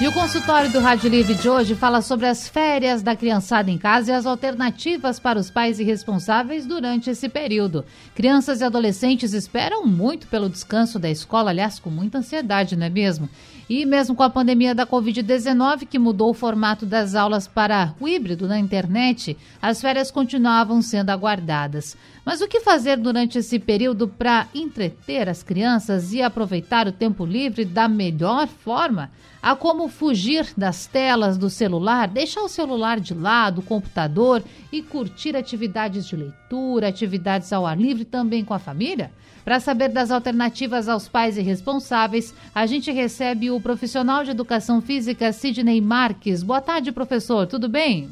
E o consultório do Rádio Livre de hoje fala sobre as férias da criançada em casa e as alternativas para os pais e responsáveis durante esse período. Crianças e adolescentes esperam muito pelo descanso da escola, aliás, com muita ansiedade, não é mesmo? E mesmo com a pandemia da Covid-19, que mudou o formato das aulas para o híbrido na internet, as férias continuavam sendo aguardadas. Mas o que fazer durante esse período para entreter as crianças e aproveitar o tempo livre da melhor forma? Há como fugir das telas do celular, deixar o celular de lado, o computador e curtir atividades de leitura, atividades ao ar livre também com a família? Para saber das alternativas aos pais e responsáveis, a gente recebe o profissional de educação física Sidney Marques. Boa tarde, professor. Tudo bem?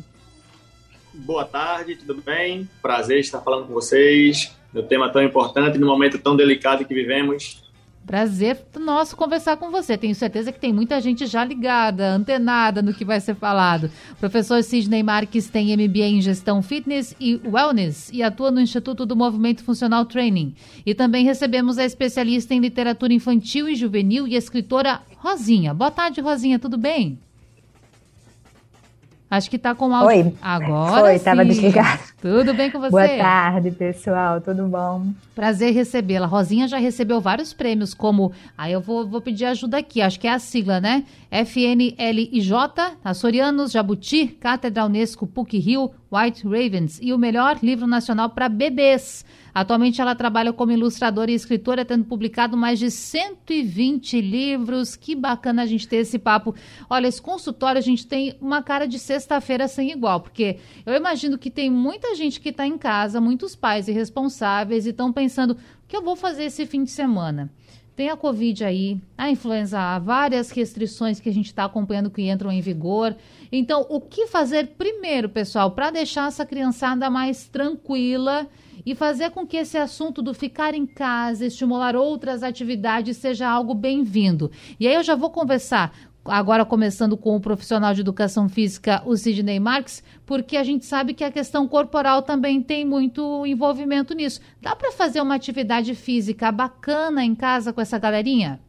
Boa tarde, tudo bem? Prazer estar falando com vocês. No tema tão importante, no momento tão delicado que vivemos. Prazer nosso conversar com você. Tenho certeza que tem muita gente já ligada, antenada no que vai ser falado. Professor Sidney Marques tem MBA em Gestão Fitness e Wellness e atua no Instituto do Movimento Funcional Training. E também recebemos a especialista em literatura infantil e juvenil e escritora Rosinha. Boa tarde, Rosinha, tudo bem? Acho que está com áudio. Oi. Agora Foi, estava desligado. Tudo bem com você? Boa tarde, pessoal. Tudo bom? Prazer recebê-la. Rosinha já recebeu vários prêmios, como. Aí eu vou, vou pedir ajuda aqui, acho que é a sigla, né? FNLIJ, Açorianos, Jabuti, Cátedra Unesco, PUC Rio, White Ravens e o melhor livro nacional para bebês. Atualmente ela trabalha como ilustradora e escritora, tendo publicado mais de 120 livros. Que bacana a gente ter esse papo. Olha, esse consultório a gente tem uma cara de sexta-feira sem igual, porque eu imagino que tem muita gente que está em casa, muitos pais irresponsáveis e estão pensando: o que eu vou fazer esse fim de semana? Tem a Covid aí, a influenza A, várias restrições que a gente está acompanhando que entram em vigor. Então, o que fazer primeiro, pessoal, para deixar essa criançada mais tranquila e fazer com que esse assunto do ficar em casa, estimular outras atividades, seja algo bem-vindo? E aí eu já vou conversar agora começando com o profissional de educação física, o Sidney Marques, porque a gente sabe que a questão corporal também tem muito envolvimento nisso. Dá para fazer uma atividade física bacana em casa com essa galerinha?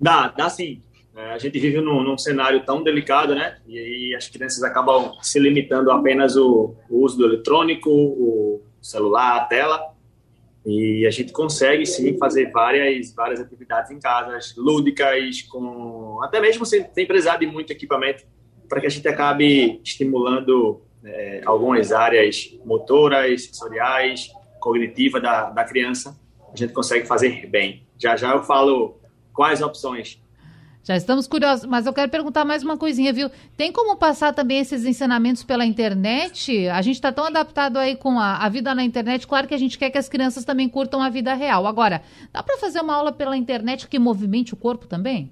Dá, dá sim. É, a gente vive num, num, cenário tão delicado, né? E aí as crianças acabam se limitando apenas o, o uso do eletrônico, o celular, a tela. E a gente consegue sim fazer várias várias atividades em casa, lúdicas, com até mesmo sem, sem precisar de muito equipamento, para que a gente acabe estimulando é, algumas áreas motoras, sensoriais, cognitiva da, da criança. A gente consegue fazer bem. Já já eu falo quais opções já estamos curiosos, mas eu quero perguntar mais uma coisinha, viu? Tem como passar também esses ensinamentos pela internet? A gente está tão adaptado aí com a, a, vida na internet, claro que a gente quer que as crianças também curtam a vida real. Agora, dá para fazer uma aula pela internet que movimente o corpo também?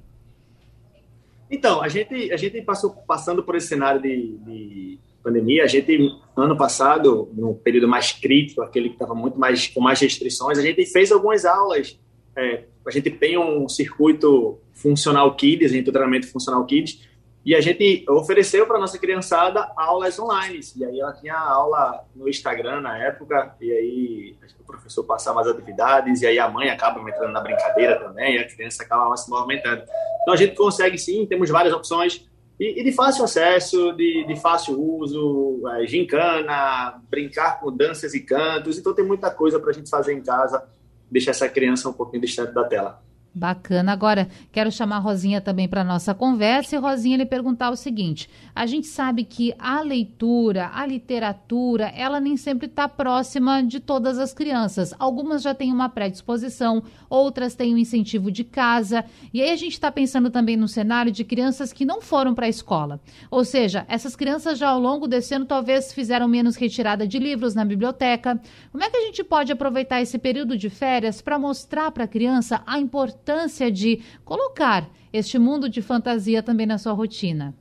Então, a gente, a gente passou passando por esse cenário de, de pandemia. A gente, ano passado, no período mais crítico, aquele que estava muito mais com mais restrições, a gente fez algumas aulas é, a gente tem um circuito funcional kids, um treinamento funcional kids, e a gente ofereceu para nossa criançada aulas online. E aí ela tinha aula no Instagram na época, e aí o professor passava as atividades, e aí a mãe acaba entrando na brincadeira também, e a criança acaba se movimentando. Então a gente consegue sim, temos várias opções, e, e de fácil acesso, de, de fácil uso, é, gincana, brincar com danças e cantos, então tem muita coisa para a gente fazer em casa deixar essa criança um pouquinho distante da tela. Bacana. Agora, quero chamar a Rosinha também para nossa conversa e Rosinha lhe perguntar o seguinte: a gente sabe que a leitura, a literatura, ela nem sempre está próxima de todas as crianças. Algumas já têm uma predisposição, outras têm um incentivo de casa. E aí a gente está pensando também no cenário de crianças que não foram para a escola. Ou seja, essas crianças já ao longo desse ano talvez fizeram menos retirada de livros na biblioteca. Como é que a gente pode aproveitar esse período de férias para mostrar para a criança a importância importância de colocar este mundo de fantasia também na sua rotina?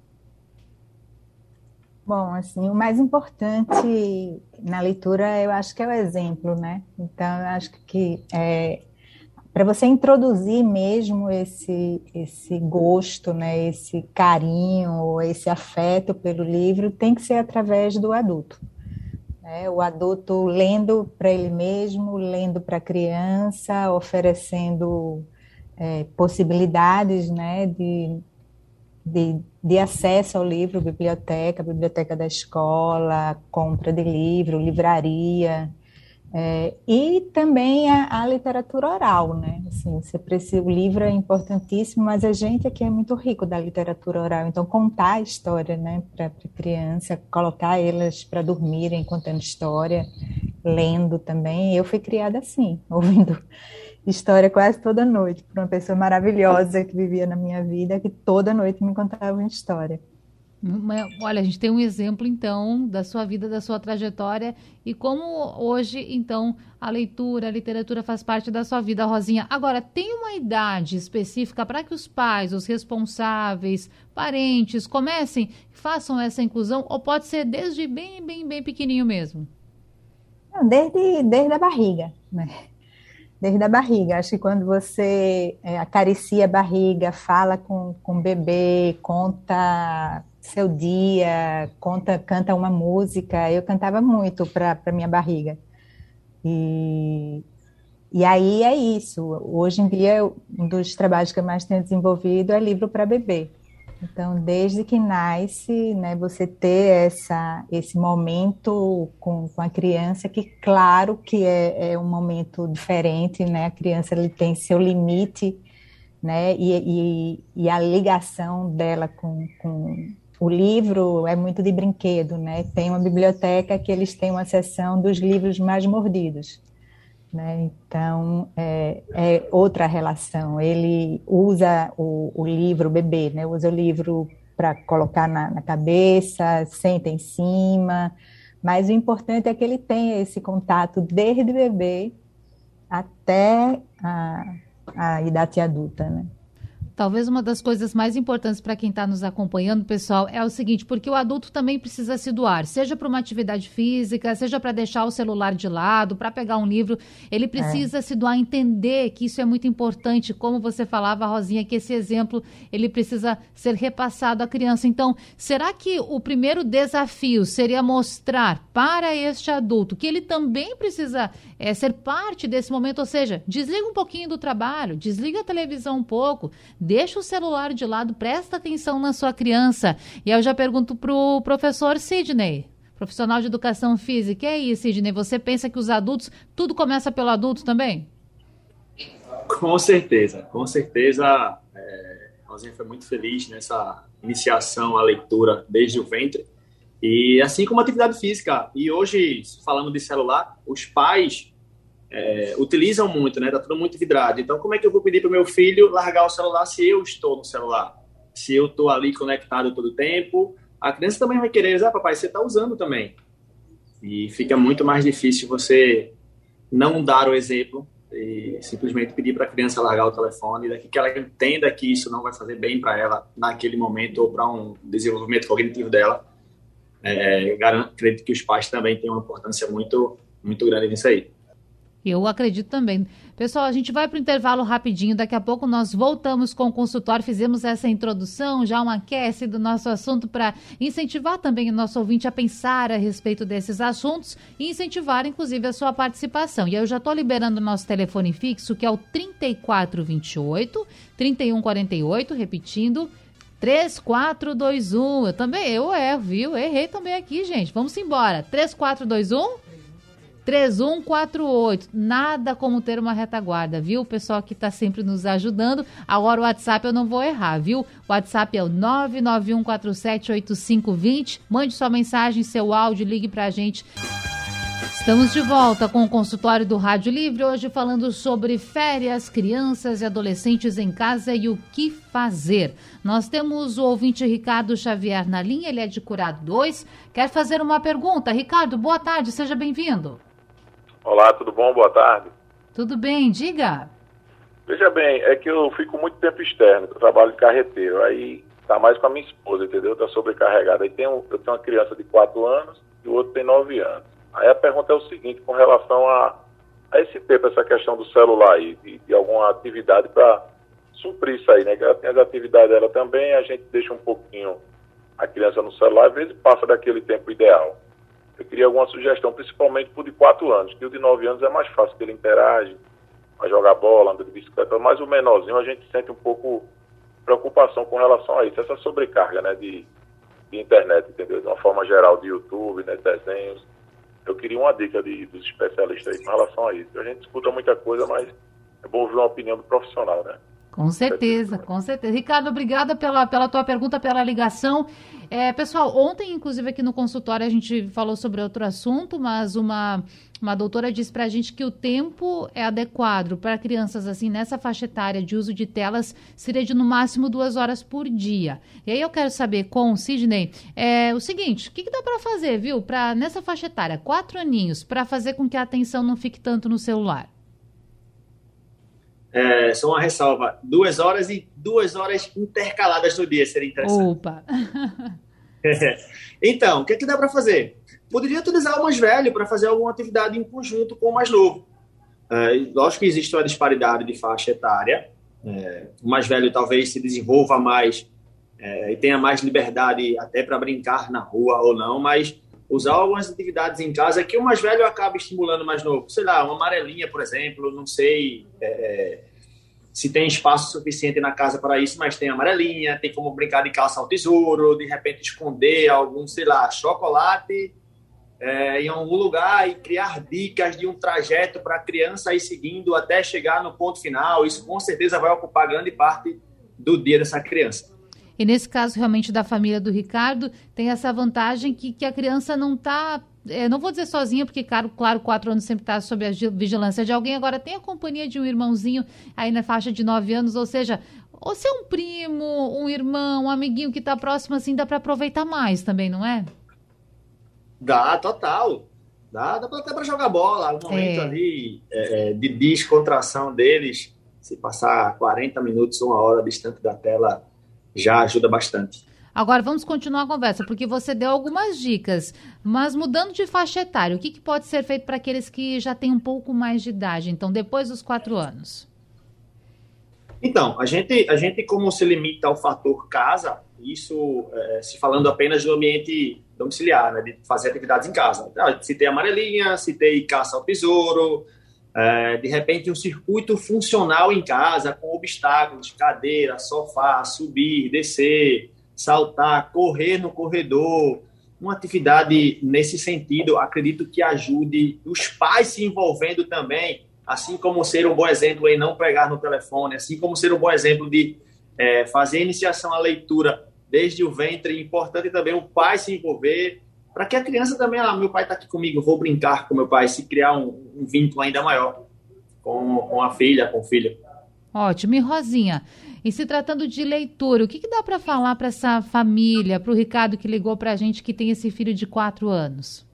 Bom, assim, o mais importante na leitura, eu acho que é o exemplo, né? Então, eu acho que é, para você introduzir mesmo esse esse gosto, né, esse carinho, esse afeto pelo livro, tem que ser através do adulto. Né? O adulto lendo para ele mesmo, lendo para a criança, oferecendo é, possibilidades, né, de, de, de acesso ao livro, biblioteca, biblioteca da escola, compra de livro, livraria, é, e também a, a, literatura oral, né? Assim, você precisa, o livro é importantíssimo, mas a gente aqui é muito rico da literatura oral. Então, contar a história, né, para a criança, colocar elas para dormirem contando história, lendo também. Eu fui criada assim, ouvindo história quase toda noite por uma pessoa maravilhosa que vivia na minha vida, que toda noite me contava uma história. Olha, a gente tem um exemplo, então, da sua vida, da sua trajetória e como hoje, então, a leitura, a literatura faz parte da sua vida, Rosinha. Agora, tem uma idade específica para que os pais, os responsáveis, parentes comecem, façam essa inclusão ou pode ser desde bem, bem, bem pequenininho mesmo? Desde, desde a barriga, né? Desde a barriga. Acho que quando você é, acaricia a barriga, fala com, com o bebê, conta seu dia, conta, canta uma música. Eu cantava muito para minha barriga. E, e aí é isso. Hoje em dia, um dos trabalhos que eu mais tenho desenvolvido é livro para bebê. Então, desde que nasce, né, você ter essa, esse momento com, com a criança, que claro que é, é um momento diferente, né? A criança ele tem seu limite, né? E, e, e a ligação dela com, com o livro é muito de brinquedo, né? Tem uma biblioteca que eles têm uma seção dos livros mais mordidos, né? Então é, é outra relação. Ele usa o, o, livro, o bebê, né? Usa o livro para colocar na, na, cabeça, senta em cima, mas o importante é que ele tenha esse contato desde bebê até a, a idade adulta, né? Talvez uma das coisas mais importantes para quem está nos acompanhando, pessoal, é o seguinte: porque o adulto também precisa se doar, seja para uma atividade física, seja para deixar o celular de lado, para pegar um livro, ele precisa é. se doar, entender que isso é muito importante. Como você falava, Rosinha, que esse exemplo ele precisa ser repassado à criança. Então, será que o primeiro desafio seria mostrar para este adulto que ele também precisa é, ser parte desse momento? Ou seja, desliga um pouquinho do trabalho, desliga a televisão um pouco deixa o celular de lado, presta atenção na sua criança. E aí eu já pergunto para o professor Sidney, profissional de educação física. E aí, Sidney, você pensa que os adultos, tudo começa pelo adulto também? Com certeza, com certeza. É, Rosinha foi muito feliz nessa iniciação à leitura desde o ventre. E assim como atividade física. E hoje, falando de celular, os pais é, utilizam muito, né? Tá tudo muito vidrado. Então, como é que eu vou pedir para meu filho largar o celular se eu estou no celular? Se eu estou ali conectado todo o tempo, a criança também vai querer usar, papai, você está usando também. E fica muito mais difícil você não dar o exemplo e simplesmente pedir para a criança largar o telefone, daqui que ela entenda que isso não vai fazer bem para ela naquele momento ou para um desenvolvimento cognitivo dela. É, garanto, acredito que os pais também têm uma importância muito, muito grande nisso aí. Eu acredito também. Pessoal, a gente vai para o intervalo rapidinho. Daqui a pouco nós voltamos com o consultório. Fizemos essa introdução, já um aquece do nosso assunto para incentivar também o nosso ouvinte a pensar a respeito desses assuntos e incentivar, inclusive, a sua participação. E eu já estou liberando o nosso telefone fixo, que é o 3428 3148, repetindo. 3421. Eu também, eu erro, viu? Errei também aqui, gente. Vamos embora. 3421 3148. Nada como ter uma retaguarda, viu? O pessoal que está sempre nos ajudando. Agora o WhatsApp eu não vou errar, viu? O WhatsApp é o 991478520. Mande sua mensagem, seu áudio, ligue para a gente. Estamos de volta com o consultório do Rádio Livre, hoje falando sobre férias, crianças e adolescentes em casa e o que fazer. Nós temos o ouvinte Ricardo Xavier na linha, ele é de Curado 2. Quer fazer uma pergunta? Ricardo, boa tarde, seja bem-vindo. Olá, tudo bom? Boa tarde. Tudo bem, diga. Veja bem, é que eu fico muito tempo externo, eu trabalho de carreteiro. Aí Tá mais com a minha esposa, entendeu? Tá sobrecarregada. Aí tem um, eu tenho uma criança de 4 anos e o outro tem 9 anos. Aí a pergunta é o seguinte, com relação a, a esse tempo, essa questão do celular aí, de, de alguma atividade para suprir isso aí, né? Que ela tem as atividades dela também, a gente deixa um pouquinho a criança no celular, às vezes passa daquele tempo ideal. Eu queria alguma sugestão, principalmente o de 4 anos, que o de 9 anos é mais fácil, que ele interage, vai jogar bola, anda de bicicleta, mas o menorzinho a gente sente um pouco preocupação com relação a isso, essa sobrecarga né, de, de internet, entendeu? De uma forma geral, de YouTube, né, desenhos. Eu queria uma dica de, dos especialistas aí com relação a isso. A gente escuta muita coisa, mas é bom ouvir uma opinião do profissional, né? Com certeza, com certeza. Ricardo, obrigada pela, pela tua pergunta, pela ligação. É, pessoal, ontem, inclusive, aqui no consultório, a gente falou sobre outro assunto, mas uma, uma doutora disse para a gente que o tempo é adequado para crianças assim, nessa faixa etária de uso de telas, seria de no máximo duas horas por dia. E aí eu quero saber com o Sidney é, o seguinte: o que, que dá para fazer, viu, para nessa faixa etária, quatro aninhos, para fazer com que a atenção não fique tanto no celular? É, só uma ressalva: duas horas e duas horas intercaladas no dia seria interessante. Opa! então, o que, é que dá para fazer? Poderia utilizar o mais velho para fazer alguma atividade em conjunto com o mais novo. É, lógico que existe uma disparidade de faixa etária. É, o mais velho talvez se desenvolva mais é, e tenha mais liberdade até para brincar na rua ou não, mas usar algumas atividades em casa que o mais velho acaba estimulando o mais novo. Sei lá, uma amarelinha, por exemplo, não sei é, é, se tem espaço suficiente na casa para isso, mas tem amarelinha, tem como brincar de caça ao tesouro, de repente esconder algum, sei lá, chocolate é, em algum lugar e criar dicas de um trajeto para a criança ir seguindo até chegar no ponto final. Isso com certeza vai ocupar grande parte do dia dessa criança. E nesse caso, realmente, da família do Ricardo, tem essa vantagem que, que a criança não está. É, não vou dizer sozinha, porque, claro, claro quatro anos sempre está sob a vigilância de alguém. Agora tem a companhia de um irmãozinho aí na faixa de nove anos, ou seja, ou se é um primo, um irmão, um amiguinho que está próximo, assim, dá para aproveitar mais também, não é? Dá, total. Dá, dá até para jogar bola. Um momento é. ali é, de descontração deles, se passar 40 minutos, uma hora distante da tela já ajuda bastante. Agora vamos continuar a conversa, porque você deu algumas dicas, mas mudando de faixa etária, o que, que pode ser feito para aqueles que já têm um pouco mais de idade, então depois dos quatro anos? Então, a gente, a gente como se limita ao fator casa, isso é, se falando apenas do ambiente domiciliar, né, de fazer atividades em casa. Ah, citei amarelinha, citei caça ao tesouro, é, de repente um circuito funcional em casa com obstáculos, cadeira, sofá, subir, descer, saltar, correr no corredor, uma atividade nesse sentido, acredito que ajude os pais se envolvendo também, assim como ser um bom exemplo em não pegar no telefone, assim como ser um bom exemplo de é, fazer iniciação à leitura desde o ventre, importante também o pai se envolver, para que a criança também, ah, meu pai está aqui comigo, vou brincar com meu pai, se criar um, um vínculo ainda maior com, com a filha, com o filho. Ótimo. E Rosinha, e se tratando de leitura, o que, que dá para falar para essa família, para o Ricardo que ligou para a gente que tem esse filho de quatro anos?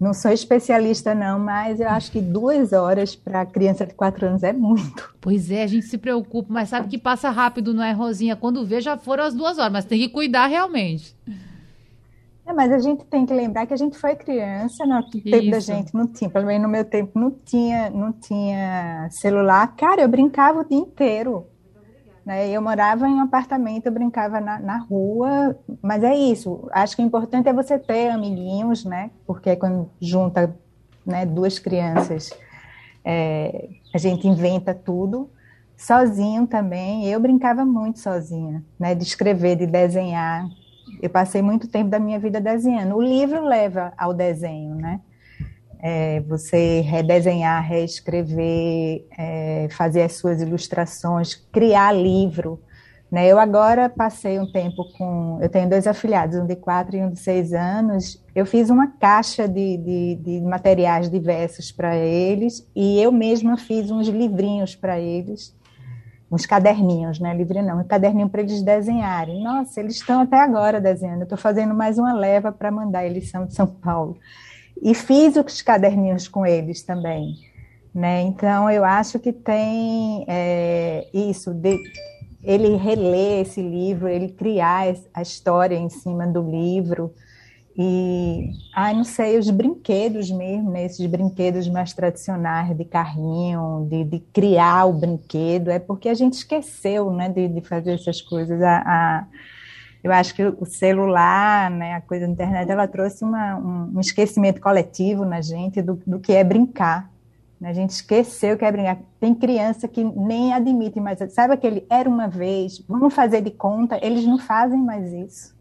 Não sou especialista, não, mas eu acho que duas horas para criança de quatro anos é muito. Pois é, a gente se preocupa, mas sabe que passa rápido, não é, Rosinha? Quando vê, já foram as duas horas, mas tem que cuidar realmente. É, mas a gente tem que lembrar que a gente foi criança, no tempo Isso. da gente não tinha, pelo menos no meu tempo não tinha, não tinha celular. Cara, eu brincava o dia inteiro. Né? Eu morava em um apartamento, eu brincava na, na, rua, mas é isso. Acho que o importante é você ter amiguinhos, né? Porque quando junta né, duas crianças, é, a gente inventa tudo. Sozinho também, eu brincava muito sozinha, né? De escrever, de desenhar. Eu passei muito tempo da minha vida desenhando. O livro leva ao desenho, né? É, você redesenhar, reescrever, é, fazer as suas ilustrações, criar livro. Né? Eu agora passei um tempo com. Eu tenho dois afilhados, um de quatro e um de seis anos. Eu fiz uma caixa de, de, de materiais diversos para eles e eu mesma fiz uns livrinhos para eles, uns caderninhos, né? Livro não, um caderninho para eles desenharem. Nossa, eles estão até agora desenhando. Estou fazendo mais uma leva para mandar, eles são de São Paulo. E fiz os caderninhos com eles também. Né? Então, eu acho que tem é, isso, de ele reler esse livro, ele criar a história em cima do livro. E, ai, não sei, os brinquedos mesmo, né? esses brinquedos mais tradicionais de carrinho, de, de, criar o brinquedo, é porque a gente esqueceu né, de, de fazer essas coisas. A, a, eu acho que o celular, né, a coisa da internet, ela trouxe uma, um, esquecimento coletivo na gente do, do que é brincar. A gente esqueceu que é brincar. Tem criança que nem admite mais. Sabe aquele era uma vez, vamos fazer de conta? Eles não fazem mais isso.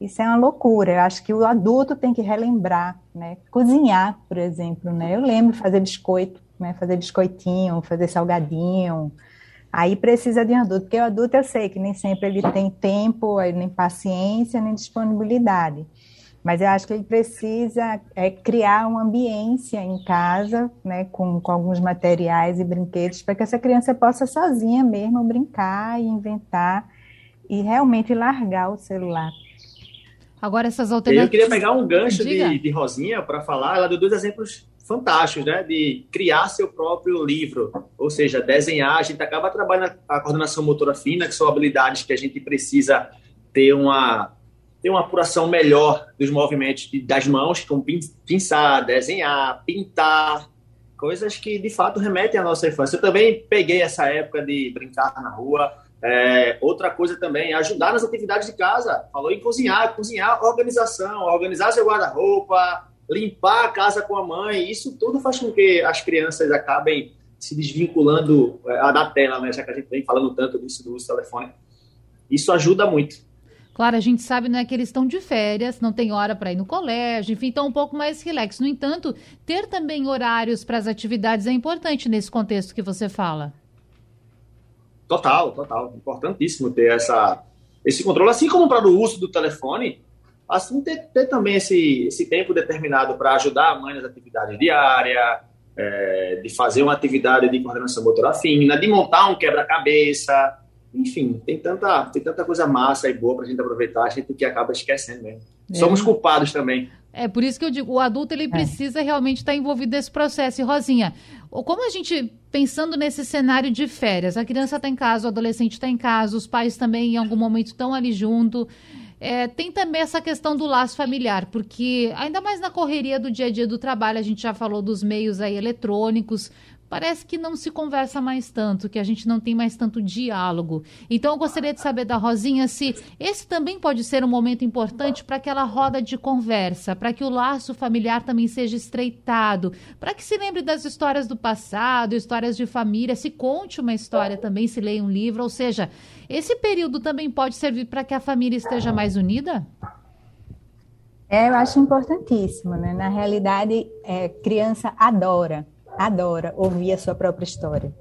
Isso é uma loucura. Eu acho que o adulto tem que relembrar, né? Cozinhar, por exemplo, né? Eu lembro fazer biscoito, né? Fazer biscoitinho, fazer salgadinho. Aí precisa de um adulto, porque o adulto eu sei que nem sempre ele tem tempo, nem paciência, nem disponibilidade. Mas eu acho que ele precisa é, criar uma ambiência em casa, né, com, com alguns materiais e brinquedos, para que essa criança possa sozinha mesmo brincar e inventar e realmente largar o celular. Agora, essas alternativas. Eu queria pegar um gancho de, de, Rosinha para falar. Ela deu dois exemplos fantásticos, né? De criar seu próprio livro, ou seja, desenhar. A gente acaba trabalhando a coordenação motora fina, que são habilidades que a gente precisa ter uma ter uma apuração melhor dos movimentos das mãos, como pinçar, desenhar, pintar, coisas que de fato remetem à nossa infância. Eu também peguei essa época de brincar na rua. É, outra coisa também, ajudar nas atividades de casa. Falou em cozinhar, cozinhar, organização, organizar seu guarda-roupa, limpar a casa com a mãe. Isso tudo faz com que as crianças acabem se desvinculando é, da tela, né? Já que a gente vem falando tanto disso do uso do telefone. Isso ajuda muito. Claro, a gente sabe né, que eles estão de férias, não tem hora para ir no colégio, enfim, estão um pouco mais relax. No entanto, ter também horários para as atividades é importante nesse contexto que você fala. Total, total. Importantíssimo ter essa, esse controle, assim como para o uso do telefone, assim ter, ter também esse, esse tempo determinado para ajudar a mãe nas atividades diárias, é, de fazer uma atividade de coordenação motora fina, de montar um quebra-cabeça, enfim, tem tanta, tem tanta coisa massa e boa para a gente aproveitar, a gente que acaba esquecendo mesmo. É. Somos culpados também. É por isso que eu digo, o adulto ele é. precisa realmente estar envolvido nesse processo. E Rosinha, como a gente pensando nesse cenário de férias, a criança está em casa, o adolescente está em casa, os pais também em algum momento estão ali junto. É, tem também essa questão do laço familiar, porque ainda mais na correria do dia a dia do trabalho, a gente já falou dos meios aí eletrônicos, parece que não se conversa mais tanto, que a gente não tem mais tanto diálogo. Então, eu gostaria de saber da Rosinha se esse também pode ser um momento importante para aquela roda de conversa, para que o laço familiar também seja estreitado, para que se lembre das histórias do passado, histórias de família, se conte uma história também, se leia um livro, ou seja, esse período também pode servir para que a família esteja mais unida? É, eu acho importantíssimo, né? Na realidade, é, criança adora adora ouvir a sua própria história.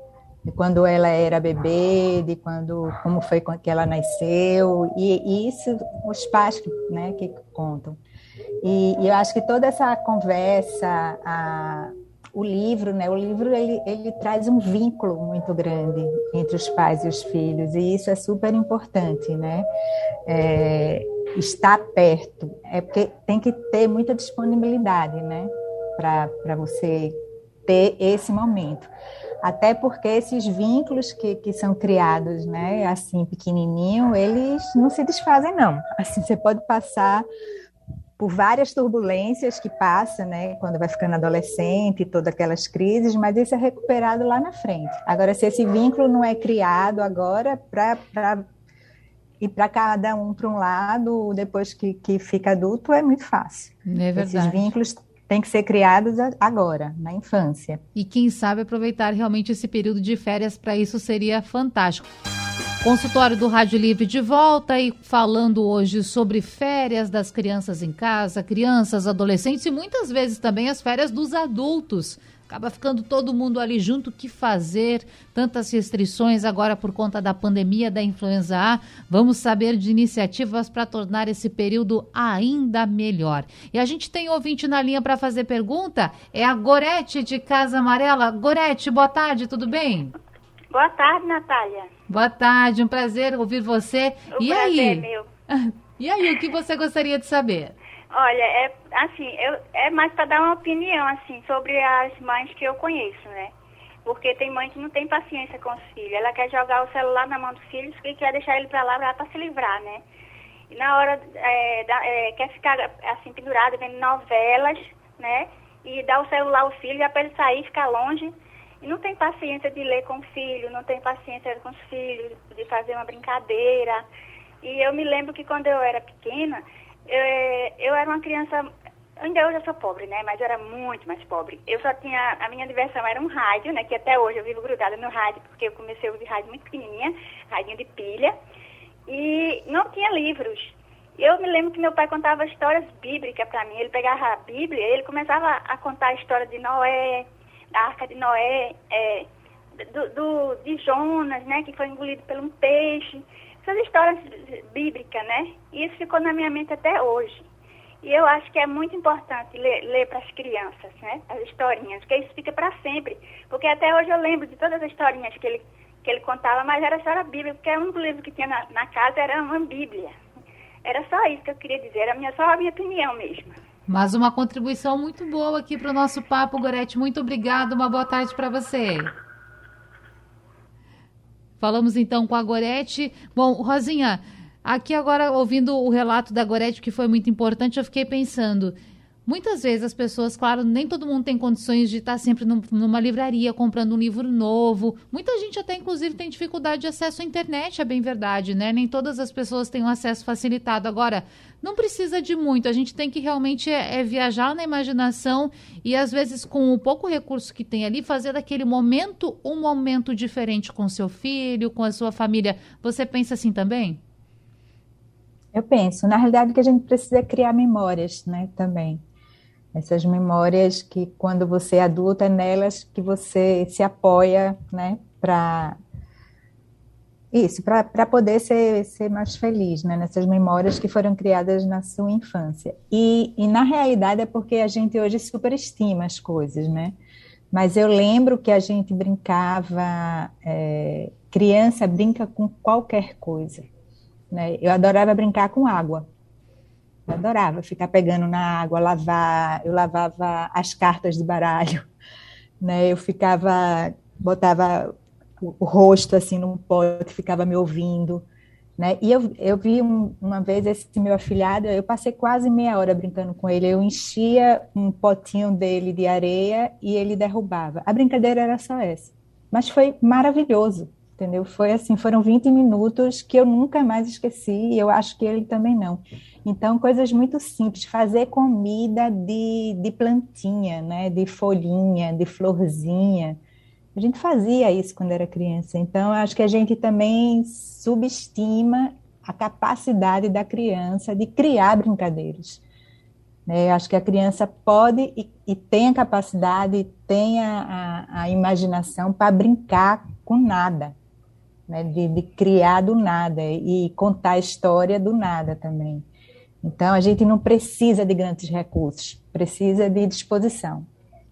De quando ela era bebê, de quando como foi que ela nasceu, e, e isso os pais né, que contam. E, e, eu acho que toda essa conversa, a, o livro, né, o livro ele, ele traz um vínculo muito grande entre os pais e os filhos, e isso é super importante, né? É, estar perto, é porque tem que ter muita disponibilidade, né? Para você ter esse momento. Até porque esses vínculos que, que são criados, né, assim, pequenininho, eles não se desfazem, não. Assim, você pode passar por várias turbulências que passa, né, quando vai ficando adolescente, todas aquelas crises, mas isso é recuperado lá na frente. Agora, se esse vínculo não é criado agora para ir para cada um para um lado, depois que, que fica adulto, é muito fácil. É verdade. Esses vínculos tem que ser criados agora, na infância. E quem sabe aproveitar realmente esse período de férias para isso seria fantástico. Consultório do Rádio Livre de volta e falando hoje sobre férias das crianças em casa, crianças, adolescentes e muitas vezes também as férias dos adultos. Acaba ficando todo mundo ali junto, o que fazer? Tantas restrições agora por conta da pandemia da influenza A. Vamos saber de iniciativas para tornar esse período ainda melhor. E a gente tem ouvinte na linha para fazer pergunta. É a Gorete de Casa Amarela. Gorete, boa tarde, tudo bem? Boa tarde, Natália. Boa tarde, um prazer ouvir você. O e prazer aí? É meu. E aí, o que você gostaria de saber? Olha, é assim, eu, é mais para dar uma opinião assim sobre as mães que eu conheço, né? Porque tem mãe que não tem paciência com os filhos. Ela quer jogar o celular na mão dos filhos e quer deixar ele para lá para se livrar, né? E na hora é, da, é, quer ficar assim pendurada vendo novelas, né? E dar o celular ao filho para ele sair, ficar longe. E não tem paciência de ler com o filho, não tem paciência com os filhos, de fazer uma brincadeira. E eu me lembro que quando eu era pequena, eu, eu era uma criança, ainda hoje eu sou pobre, né? Mas eu era muito mais pobre. Eu só tinha, a minha diversão era um rádio, né? Que até hoje eu vivo grudada no rádio, porque eu comecei a ouvir rádio muito pequenininha, rádio de pilha. E não tinha livros. Eu me lembro que meu pai contava histórias bíblicas para mim. Ele pegava a Bíblia e ele começava a contar a história de Noé, da Arca de Noé, é, do, do, de Jonas, né? Que foi engolido por um peixe essas histórias bíblicas, né? E isso ficou na minha mente até hoje. E eu acho que é muito importante ler, ler para as crianças, né? As historinhas, porque isso fica para sempre. Porque até hoje eu lembro de todas as historinhas que ele, que ele contava, mas era só a Bíblia, porque o único livro que tinha na, na, casa era uma Bíblia. Era só isso que eu queria dizer, era minha, só a minha opinião mesmo. Mas uma contribuição muito boa aqui para o nosso papo, Gorete. Muito obrigada, uma boa tarde para você. Falamos então com a Gorete. Bom, Rosinha, aqui agora ouvindo o relato da Gorete, que foi muito importante, eu fiquei pensando. Muitas vezes as pessoas, claro, nem todo mundo tem condições de estar sempre numa livraria comprando um livro novo. Muita gente até, inclusive, tem dificuldade de acesso à internet, é bem verdade, né? Nem todas as pessoas têm um acesso facilitado. Agora, não precisa de muito, a gente tem que realmente é, é viajar na imaginação e, às vezes, com o pouco recurso que tem ali, fazer daquele momento um momento diferente com seu filho, com a sua família. Você pensa assim também? Eu penso. Na realidade, que a gente precisa criar memórias, né, também essas memórias que quando você é adulta é nelas que você se apoia, né, para isso, para poder ser, ser mais feliz, né, nessas memórias que foram criadas na sua infância. E, e na realidade é porque a gente hoje superestima as coisas, né? Mas eu lembro que a gente brincava, é, criança brinca com qualquer coisa, né? Eu adorava brincar com água. Eu adorava ficar pegando na água, lavar, eu lavava as cartas de baralho, né? Eu ficava, botava o, o rosto assim num pote, ficava me ouvindo, né? E eu, eu vi um, uma vez esse meu afilhado, eu passei quase meia hora brincando com ele, eu enchia um potinho dele de areia e ele derrubava. A brincadeira era só essa, mas foi maravilhoso, entendeu? Foi assim, foram 20 minutos que eu nunca mais esqueci, e eu acho que ele também não. Então, coisas muito simples, fazer comida de, de plantinha, né? de folhinha, de florzinha. A gente fazia isso quando era criança. Então, acho que a gente também subestima a capacidade da criança de criar brincadeiras. Né? Acho que a criança pode e, e tem a capacidade, tem a, a, a imaginação para brincar com nada, né? de, de criar do nada e contar a história do nada também. Então, a gente não precisa de grandes recursos, precisa de disposição.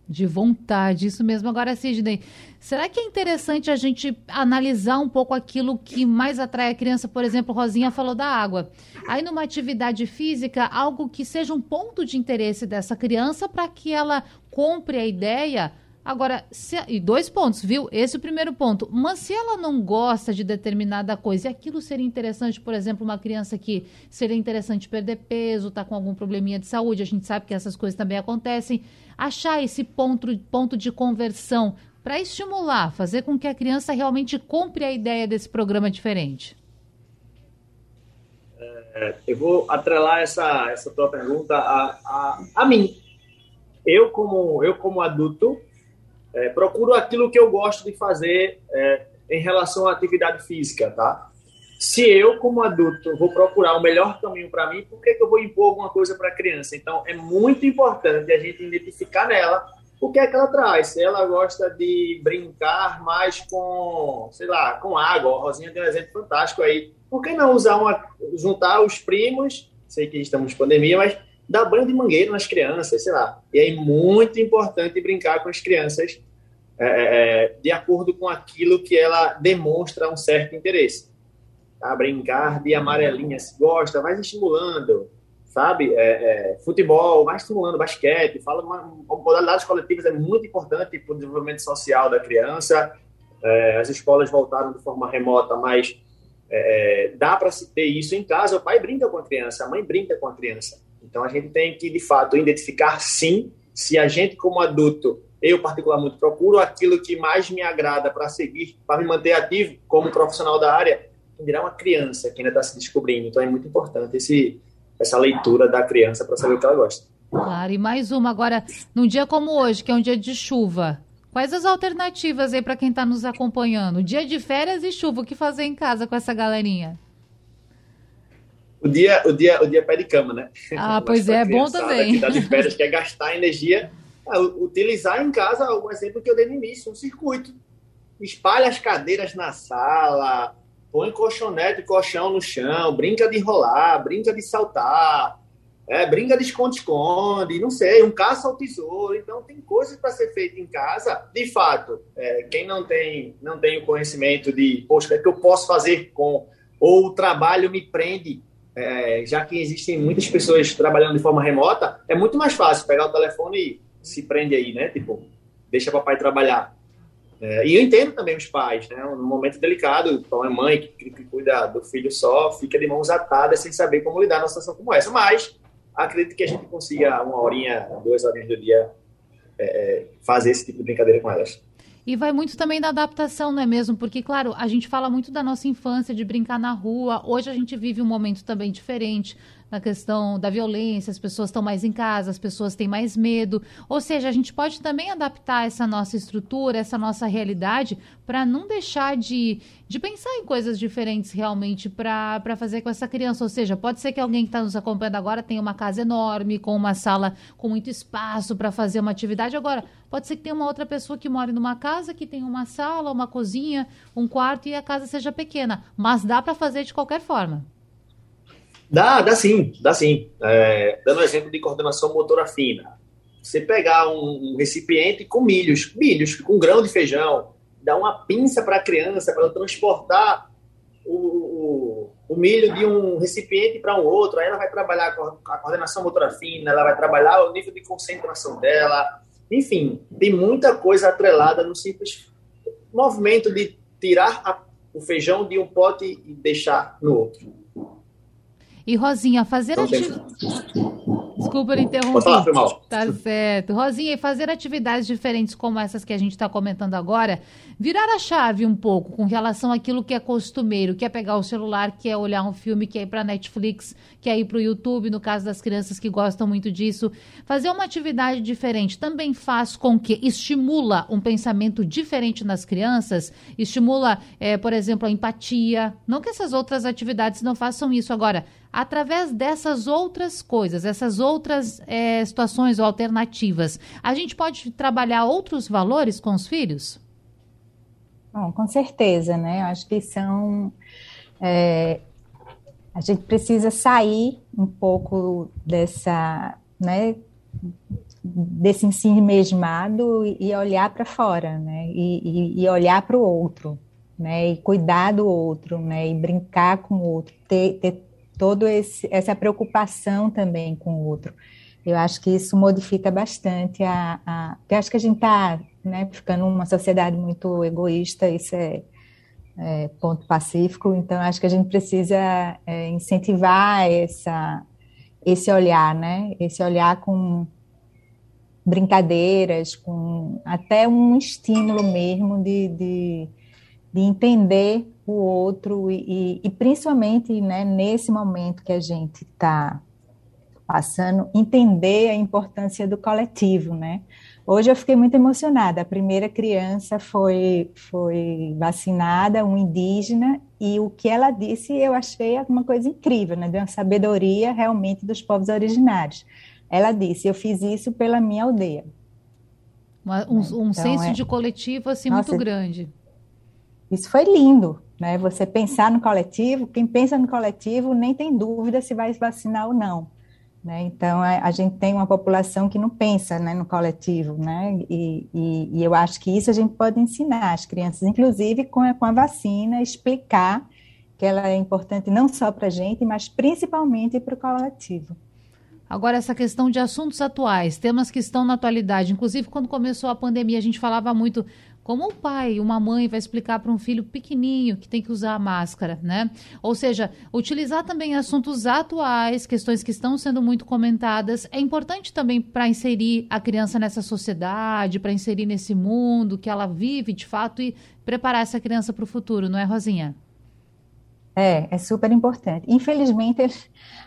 De vontade, isso mesmo. Agora, Sidney, será que é interessante a gente analisar um pouco aquilo que mais atrai a criança? Por exemplo, Rosinha falou da água. Aí, numa atividade física, algo que seja um ponto de interesse dessa criança para que ela compre a ideia Agora, se, e dois pontos, viu? Esse é o primeiro ponto. Mas se ela não gosta de determinada coisa, e aquilo seria interessante, por exemplo, uma criança que seria interessante perder peso, tá com algum probleminha de saúde, a gente sabe que essas coisas também acontecem. Achar esse ponto, ponto de conversão para estimular, fazer com que a criança realmente compre a ideia desse programa diferente. É, eu vou atrelar essa, essa tua pergunta a, a, a mim. Eu como, eu, como adulto, é, procuro aquilo que eu gosto de fazer é, em relação à atividade física, tá? Se eu, como adulto, vou procurar o melhor caminho para mim, por que, que eu vou impor alguma coisa para a criança? Então, é muito importante a gente identificar nela o que é que ela traz. Se ela gosta de brincar mais com, sei lá, com água, a Rosinha tem um exemplo fantástico aí. Por que não usar uma, juntar os primos, sei que estamos em pandemia, mas dar banho de mangueira nas crianças, sei lá. E é muito importante brincar com as crianças é, é, é, de acordo com aquilo que ela demonstra um certo interesse. Tá? Brincar de amarelinha, se gosta, vai estimulando. sabe? É, é, futebol, vai estimulando basquete, fala uma, modalidades coletivas é muito importante para o desenvolvimento social da criança. É, as escolas voltaram de forma remota, mas dá para se ter isso em casa. O pai brinca com a criança, a mãe brinca com a criança. Então a gente tem que, de fato, identificar sim se a gente, como adulto, eu particularmente procuro aquilo que mais me agrada para seguir, para me manter ativo como profissional da área, virar uma criança que ainda está se descobrindo. Então é muito importante esse, essa leitura da criança para saber o que ela gosta. Claro, e mais uma agora, num dia como hoje, que é um dia de chuva, quais as alternativas aí para quem está nos acompanhando? Dia de férias e chuva, o que fazer em casa com essa galerinha? O dia, o dia, o dia pé de cama, né? Ah, pois é, é bom também. Que tá de férias, quer gastar energia, ah, utilizar em casa o exemplo que eu dei no início, um circuito. Espalha as cadeiras na sala, põe colchonete e colchão no chão, brinca de rolar, brinca de saltar, é, brinca de esconde-esconde, não sei, um caça ao tesouro. Então, tem coisas para ser feita em casa. De fato, é, quem não tem, não tem o conhecimento de, poxa, o que eu posso fazer com, ou o trabalho me prende é, já que existem muitas pessoas trabalhando de forma remota, é muito mais fácil pegar o telefone e se prende aí, né? Tipo, deixa papai trabalhar. É, e eu entendo também os pais, né? Um momento delicado, então a mãe que, que, cuida do filho só fica de mãos atadas sem saber como lidar numa situação como essa. Mas acredito que a gente consiga uma horinha, duas horinhas do dia é, é fazer esse tipo de brincadeira com elas. E vai muito também da adaptação, não é mesmo? Porque, claro, a gente fala muito da nossa infância, de brincar na rua. Hoje a gente vive um momento também diferente na questão da violência, as pessoas estão mais em casa, as pessoas têm mais medo. Ou seja, a gente pode também adaptar essa nossa estrutura, essa nossa realidade, para não deixar de, de pensar em coisas diferentes realmente para fazer com essa criança. Ou seja, pode ser que alguém que está nos acompanhando agora tenha uma casa enorme, com uma sala com muito espaço para fazer uma atividade. Agora, pode ser que tenha uma outra pessoa que more numa casa que tenha uma sala, uma cozinha, um quarto e a casa seja pequena. Mas dá para fazer de qualquer forma. Dá, dá sim, dá sim. É, dando um exemplo de coordenação motora fina. Você pegar um, um recipiente com milhos, milhos, com grão de feijão, dar uma pinça para a criança para transportar o, o, o, milho de um recipiente para um outro, aí ela vai trabalhar a coordenação motora fina, ela vai trabalhar o nível de concentração dela. Enfim, tem muita coisa atrelada no simples movimento de tirar a, o feijão de um pote e deixar no outro. E Rosinha, fazer então, Desculpa interromper. Falar, foi mal. Tá certo. Rosinha, e fazer atividades diferentes como essas que a gente está comentando agora, virar a chave um pouco com relação àquilo que é costumeiro, que é pegar o celular, que é olhar um filme, que é ir para Netflix, que é ir para o YouTube, no caso das crianças que gostam muito disso. Fazer uma atividade diferente também faz com que estimula um pensamento diferente nas crianças, estimula, é, por exemplo, a empatia. Não que essas outras atividades não façam isso. Agora, através dessas outras coisas, essas outras é, situações ou alternativas, a gente pode trabalhar outros valores com os filhos? Bom, com certeza, né? Acho que são. É, a gente precisa sair um pouco dessa, né, desse ensino mesmado e olhar para fora, né? E, e, e olhar para o outro, né? E cuidar do outro, né? E brincar com o outro, ter, ter todo essa preocupação também com o outro. Eu acho que isso modifica bastante a, a acho que a gente está né, ficando uma sociedade muito egoísta, isso é, é ponto pacífico, então acho que a gente precisa é, incentivar essa, esse olhar, né, esse olhar com brincadeiras, com até um estímulo mesmo de, de, de entender o outro e, e principalmente né, nesse momento que a gente está passando, entender a importância do coletivo, né? Hoje eu fiquei muito emocionada. A primeira criança foi, foi vacinada, um indígena, e o que ela disse eu achei uma coisa incrível, né? De uma sabedoria realmente dos povos originários. Ela disse: Eu fiz isso pela minha aldeia. Uma, um, um então, senso é... de coletivo assim Nossa, muito grande. Isso foi lindo, né? Você pensar no coletivo, quem pensa no coletivo nem tem dúvida se vai vacinar ou não. Né? Então, a, a, gente tem uma população que não pensa né, no coletivo, né? E, e, e, eu acho que isso a gente pode ensinar as crianças, inclusive com a, com a vacina, explicar que ela é importante não só para a gente, mas principalmente para o coletivo. Agora, essa questão de assuntos atuais, temas que estão na atualidade, inclusive quando começou a pandemia, a gente falava muito como um pai, uma mãe vai explicar para um filho pequenininho que tem que usar a máscara, né? Ou seja, utilizar também assuntos atuais, questões que estão sendo muito comentadas, é importante também para inserir a criança nessa sociedade, para inserir nesse mundo que ela vive de fato e preparar essa criança para o futuro, não é, Rosinha? É, é super importante. Infelizmente,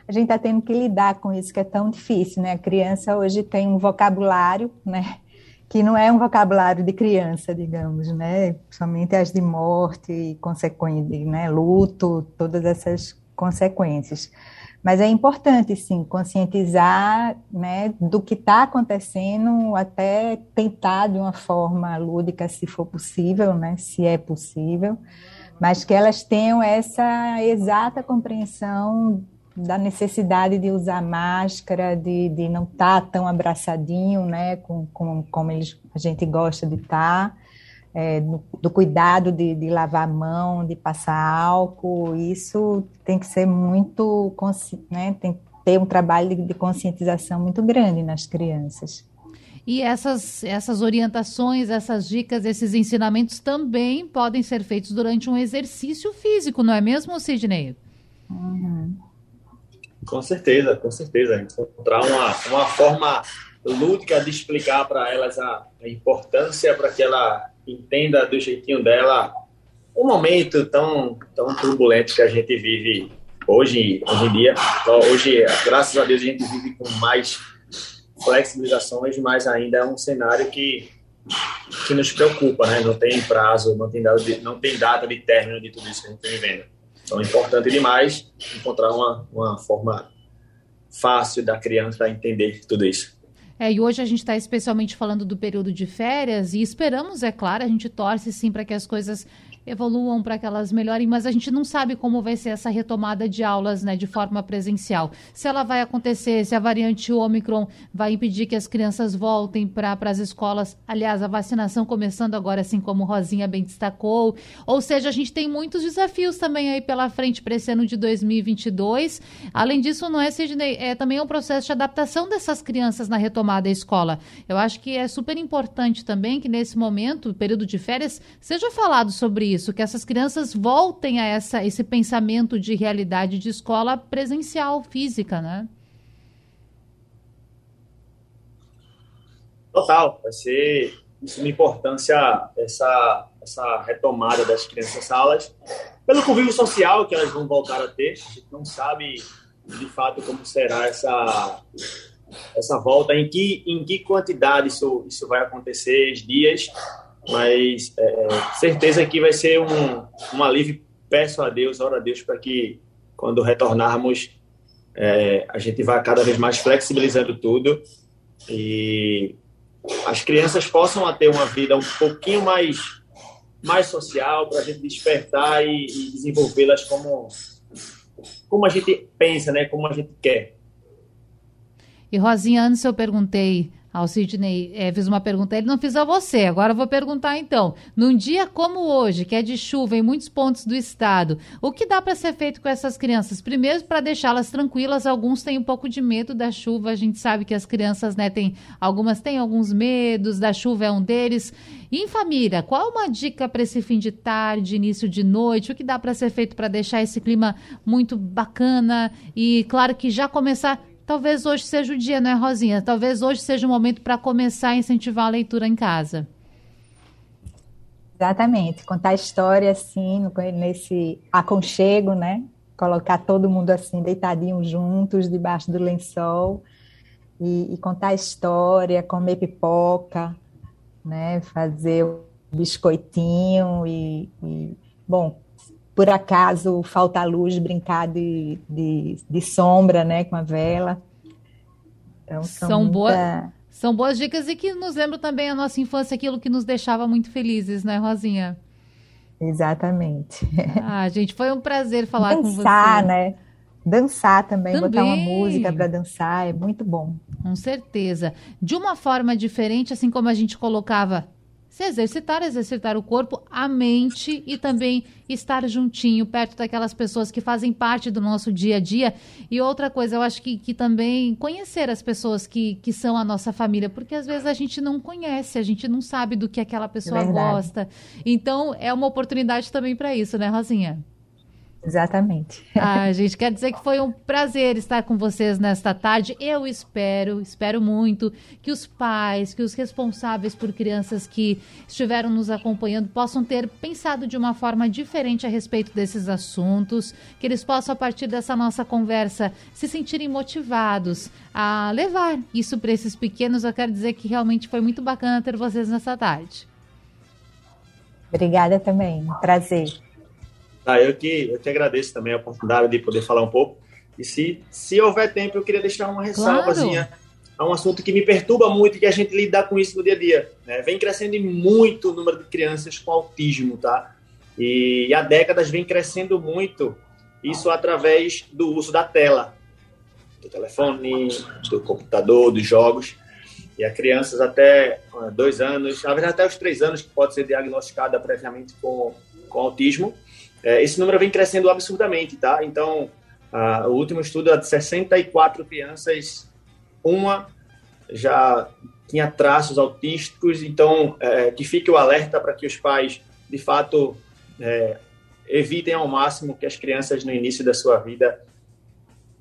a gente está tendo que lidar com isso que é tão difícil, né? A criança hoje tem um vocabulário, né? Que não é um vocabulário de criança, digamos, né? Somente as de morte, consequência, né? Luto, todas essas consequências. Mas é importante, sim, conscientizar né, do que está acontecendo, até tentar de uma forma lúdica, se for possível, né, se é possível, mas que elas tenham essa exata compreensão da necessidade de usar máscara, de, de não estar tá tão abraçadinho, né, com, com, como eles, a gente gosta de estar, tá, é, do, do, cuidado de, de, lavar a mão, de passar álcool, isso tem que ser muito, né, tem que ter um trabalho de, de conscientização muito grande nas crianças. E essas, essas orientações, essas dicas, esses ensinamentos também podem ser feitos durante um exercício físico, não é mesmo, Sidney? Uhum. Com certeza, com certeza. Encontrar uma, uma forma lúdica de explicar para elas a, a importância para que ela entenda do jeitinho dela um momento tão, tão turbulento que a gente vive hoje, hoje em dia. Então, hoje, graças a Deus, a gente vive com mais flexibilizações, mas ainda é um cenário que, que nos preocupa, né? Não tem prazo, não tem, data de, não tem data de término de tudo isso que a gente está vivendo. Então é importante demais encontrar uma, uma forma fácil da criança entender tudo isso. É, e hoje a gente está especialmente falando do período de férias e esperamos, é claro, a gente torce sim para que as coisas evoluam para que elas melhorem, mas a gente não sabe como vai ser essa retomada de aulas né, de forma presencial. Se ela vai acontecer, se a variante Omicron vai impedir que as crianças voltem para as escolas. Aliás, a vacinação começando agora, assim como Rosinha bem destacou. Ou seja, a gente tem muitos desafios também aí pela frente para esse ano de 2022. Além disso, não é, Sidney, é também um processo de adaptação dessas crianças na retomada da escola. Eu acho que é super importante também que nesse momento, período de férias, seja falado sobre isso, que essas crianças voltem a essa, esse pensamento de realidade de escola presencial, física, né? Total, vai ser de suma importância essa, essa retomada das crianças salas, pelo convívio social que elas vão voltar a ter. A gente não sabe de fato como será essa, essa volta, em que, em que quantidade isso, isso vai acontecer, dias, mas é, é, certeza que vai ser um, um alívio. Peço a Deus, oro a Deus, para que quando retornarmos, é, a gente vá cada vez mais flexibilizando tudo e as crianças possam ter uma vida um pouquinho mais, mais social, para a gente despertar e, e desenvolvê-las como, como a gente pensa, né? como a gente quer. E Rosinha, antes eu perguntei ao Sidney é, uma pergunta, ele não fiz a você. Agora eu vou perguntar então. Num dia como hoje, que é de chuva em muitos pontos do estado, o que dá para ser feito com essas crianças? Primeiro, para deixá-las tranquilas, alguns têm um pouco de medo da chuva. A gente sabe que as crianças, né, tem algumas têm alguns medos, da chuva é um deles. E em família, qual uma dica para esse fim de tarde, início de noite? O que dá para ser feito para deixar esse clima muito bacana e claro que já começar Talvez hoje seja o dia, não é, Rosinha? Talvez hoje seja o momento para começar a incentivar a leitura em casa. Exatamente, contar história assim, nesse aconchego, né? Colocar todo mundo assim, deitadinho juntos, debaixo do lençol, e, e contar história, comer pipoca, né? Fazer biscoitinho e, e bom, por acaso falta luz, brincar de, de, de sombra, né, com a vela. Então, são, são muita... boas. São boas dicas e que nos lembram também a nossa infância, aquilo que nos deixava muito felizes, né, Rosinha? Exatamente. Ah, gente, foi um prazer falar Dançar, com você. Dançar, né? Dançar também, também, botar uma música para dançar, é muito bom. Com certeza. De uma forma diferente, assim como a gente colocava se exercitar, exercitar o corpo, a mente e também estar juntinho, perto daquelas pessoas que fazem parte do nosso dia a dia. E outra coisa, eu acho que, que também conhecer as pessoas que, que são a nossa família, porque às vezes a gente não conhece, a gente não sabe do que aquela pessoa gosta. Então, é uma oportunidade também para isso, né, Rosinha? Exatamente. Ah, gente, quer dizer que foi um prazer estar com vocês nesta tarde. Eu espero, espero muito que os pais, que os responsáveis por crianças que estiveram nos acompanhando possam ter pensado de uma forma diferente a respeito desses assuntos, que eles possam, a partir dessa nossa conversa, se sentirem motivados a levar isso para esses pequenos. Eu quero dizer que realmente foi muito bacana ter vocês nessa tarde. Obrigada também, prazer. Ah, eu que, eu que agradeço também a oportunidade de poder falar um pouco. E se, se houver tempo, eu queria deixar uma ressalvazinha claro. a um assunto que me perturba muito e que a gente lida com isso no dia a dia. Né? Vem crescendo muito o número de crianças com autismo, tá? E há décadas vem crescendo muito isso através do uso da tela, do telefone, do computador, dos jogos. E há crianças até dois anos, na verdade até os três anos, que pode ser diagnosticada previamente com, com autismo é, esse número vem crescendo absurdamente, tá? Então, o último estudo é de 64 crianças, uma já tinha traços autísticos, então é, que fique o alerta para que os pais, de fato, é, evitem ao máximo que as crianças no início da sua vida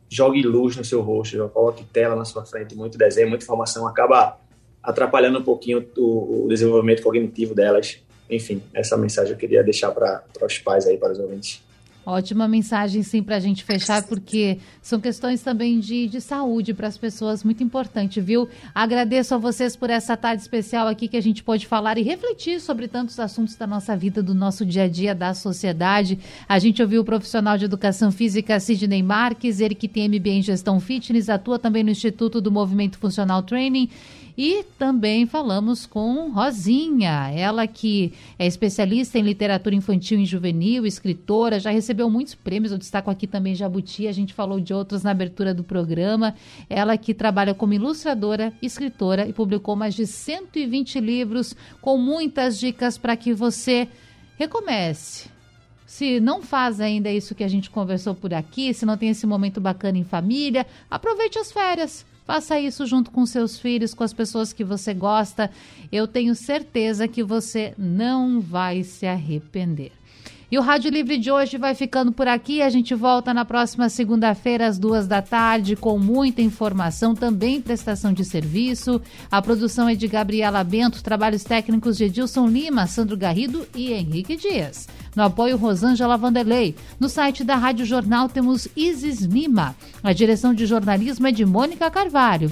joguem luz no seu rosto, coloque tela na sua frente, muito desenho, muita informação, acaba atrapalhando um pouquinho o, o desenvolvimento cognitivo delas enfim, essa mensagem eu queria deixar para os pais aí, para os ouvintes. Ótima mensagem, sim, para a gente fechar, porque são questões também de, de saúde para as pessoas, muito importante, viu? Agradeço a vocês por essa tarde especial aqui que a gente pôde falar e refletir sobre tantos assuntos da nossa vida, do nosso dia a dia, da sociedade. A gente ouviu o profissional de educação física Sidney Marques, ele que tem MBA em gestão fitness, atua também no Instituto do Movimento Funcional Training e também falamos com Rosinha, ela que é especialista em literatura infantil e juvenil, escritora, já recebeu muitos prêmios. Eu destaco aqui também Jabuti, a gente falou de outros na abertura do programa. Ela que trabalha como ilustradora, escritora e publicou mais de 120 livros com muitas dicas para que você recomece se não faz ainda isso que a gente conversou por aqui, se não tem esse momento bacana em família, aproveite as férias. Faça isso junto com seus filhos, com as pessoas que você gosta. Eu tenho certeza que você não vai se arrepender. E o Rádio Livre de hoje vai ficando por aqui. A gente volta na próxima segunda-feira, às duas da tarde, com muita informação, também prestação de serviço. A produção é de Gabriela Bento, trabalhos técnicos de Edilson Lima, Sandro Garrido e Henrique Dias. No apoio, Rosângela Vanderlei. No site da Rádio Jornal temos Isis Lima. A direção de jornalismo é de Mônica Carvalho.